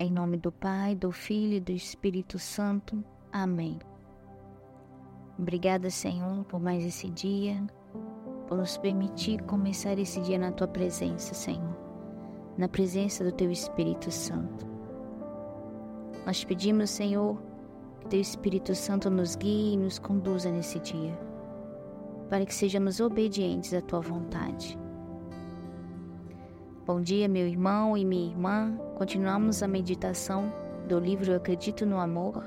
Em nome do Pai, do Filho e do Espírito Santo. Amém. Obrigada, Senhor, por mais esse dia, por nos permitir começar esse dia na tua presença, Senhor, na presença do teu Espírito Santo. Nós pedimos, Senhor, que teu Espírito Santo nos guie e nos conduza nesse dia, para que sejamos obedientes à tua vontade. Bom dia, meu irmão e minha irmã. Continuamos a meditação do livro Acredito no Amor,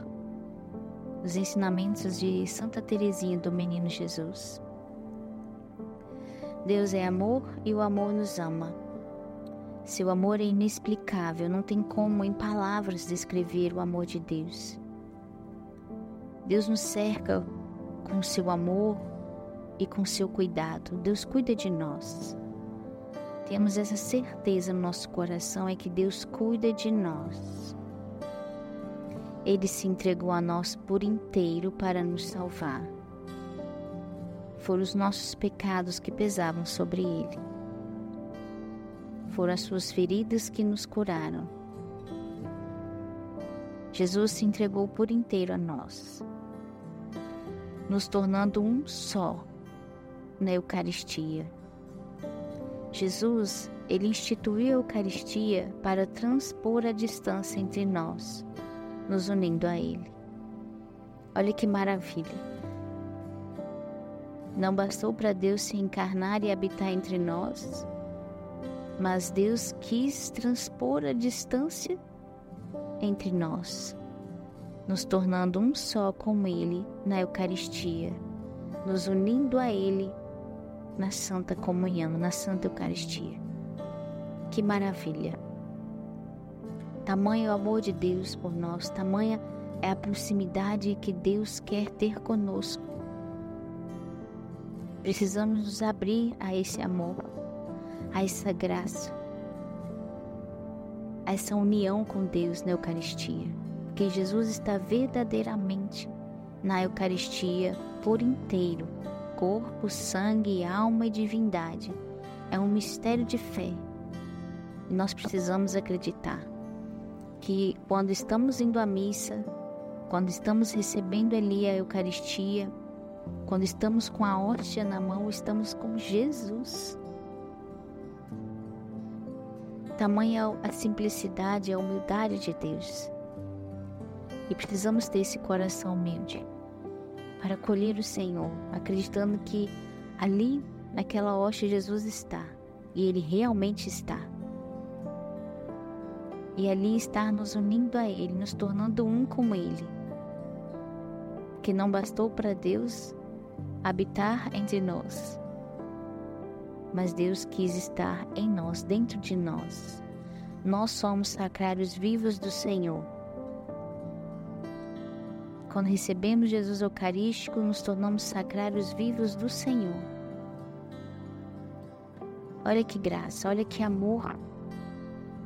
os ensinamentos de Santa Teresinha do Menino Jesus. Deus é amor e o amor nos ama. Seu amor é inexplicável, não tem como em palavras descrever o amor de Deus. Deus nos cerca com seu amor e com seu cuidado. Deus cuida de nós temos essa certeza no nosso coração é que Deus cuida de nós. Ele se entregou a nós por inteiro para nos salvar. Foram os nossos pecados que pesavam sobre ele. Foram as suas feridas que nos curaram. Jesus se entregou por inteiro a nós, nos tornando um só na Eucaristia Jesus, ele instituiu a Eucaristia para transpor a distância entre nós, nos unindo a ele. Olha que maravilha! Não bastou para Deus se encarnar e habitar entre nós, mas Deus quis transpor a distância entre nós, nos tornando um só com Ele na Eucaristia, nos unindo a Ele na Santa Comunhão, na Santa Eucaristia. Que maravilha! Tamanho o amor de Deus por nós, tamanha é a proximidade que Deus quer ter conosco. Precisamos nos abrir a esse amor, a essa graça, a essa união com Deus na Eucaristia, porque Jesus está verdadeiramente na Eucaristia por inteiro corpo, sangue, alma e divindade. É um mistério de fé. E nós precisamos acreditar que quando estamos indo à missa, quando estamos recebendo ali a Eucaristia, quando estamos com a hóstia na mão, estamos com Jesus. Tamanha a simplicidade, a humildade de Deus. E precisamos ter esse coração humilde para acolher o Senhor, acreditando que ali, naquela hoste, Jesus está e Ele realmente está. E ali está nos unindo a Ele, nos tornando um com Ele. Que não bastou para Deus habitar entre nós, mas Deus quis estar em nós, dentro de nós. Nós somos sacrários vivos do Senhor quando recebemos Jesus Eucarístico, nos tornamos sacrários vivos do Senhor. Olha que graça, olha que amor.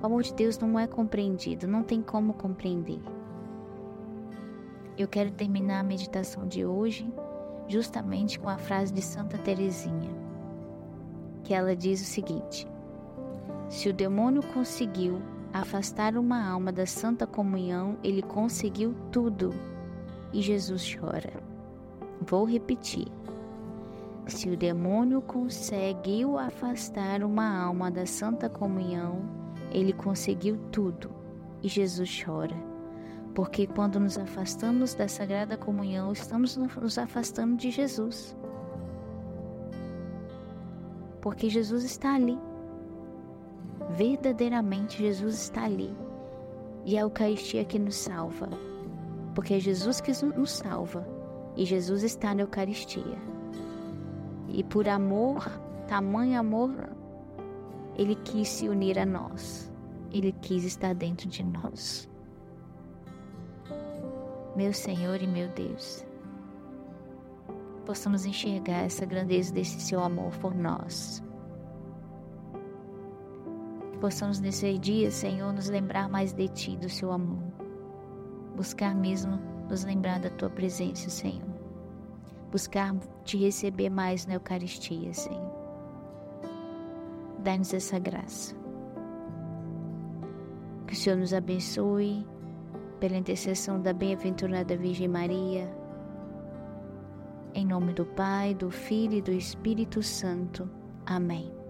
O amor de Deus não é compreendido, não tem como compreender. Eu quero terminar a meditação de hoje justamente com a frase de Santa Teresinha, que ela diz o seguinte: Se o demônio conseguiu afastar uma alma da santa comunhão, ele conseguiu tudo e Jesus chora. Vou repetir. Se o demônio conseguiu afastar uma alma da santa comunhão, ele conseguiu tudo e Jesus chora. Porque quando nos afastamos da sagrada comunhão, estamos nos afastando de Jesus. Porque Jesus está ali. Verdadeiramente Jesus está ali. E a Eucaristia que nos salva porque é Jesus que nos salva e Jesus está na Eucaristia. E por amor, tamanho amor, ele quis se unir a nós, ele quis estar dentro de nós. Meu Senhor e meu Deus, possamos enxergar essa grandeza desse seu amor por nós. Possamos nesse dia, Senhor, nos lembrar mais de Ti, do seu amor buscar mesmo nos lembrar da tua presença, Senhor. Buscar te receber mais na Eucaristia, Senhor. Dá-nos essa graça. Que o Senhor nos abençoe pela intercessão da bem-aventurada Virgem Maria. Em nome do Pai, do Filho e do Espírito Santo. Amém.